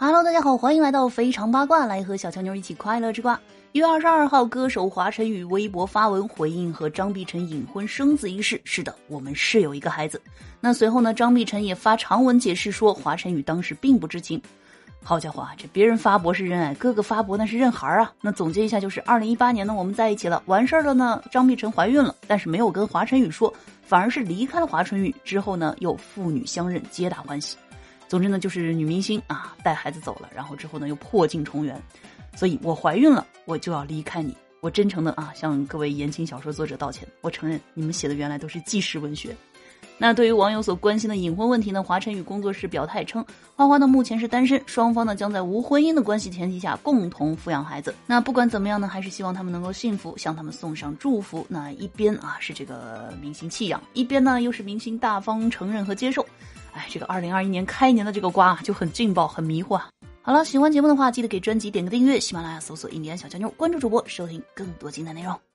Hello，大家好，欢迎来到非常八卦，来和小乔妞一起快乐吃瓜。一月二十二号，歌手华晨宇微博发文回应和张碧晨隐婚生子一事。是的，我们是有一个孩子。那随后呢，张碧晨也发长文解释说，华晨宇当时并不知情。好家伙啊，这别人发博是认爱，哥哥发博那是认孩儿啊。那总结一下就是，二零一八年呢，我们在一起了，完事儿了呢，张碧晨怀孕了，但是没有跟华晨宇说，反而是离开了华晨宇之后呢，又父女相认，皆大欢喜。总之呢，就是女明星啊带孩子走了，然后之后呢又破镜重圆，所以我怀孕了，我就要离开你。我真诚的啊向各位言情小说作者道歉，我承认你们写的原来都是纪实文学。那对于网友所关心的隐婚问题呢，华晨宇工作室表态称，花花呢目前是单身，双方呢将在无婚姻的关系前提下共同抚养孩子。那不管怎么样呢，还是希望他们能够幸福，向他们送上祝福。那一边啊是这个明星弃养，一边呢又是明星大方承认和接受。哎，这个二零二一年开年的这个瓜就很劲爆，很迷惑！好了，喜欢节目的话，记得给专辑点个订阅，喜马拉雅搜索“印第安小娇妞”，关注主播，收听更多精彩内容。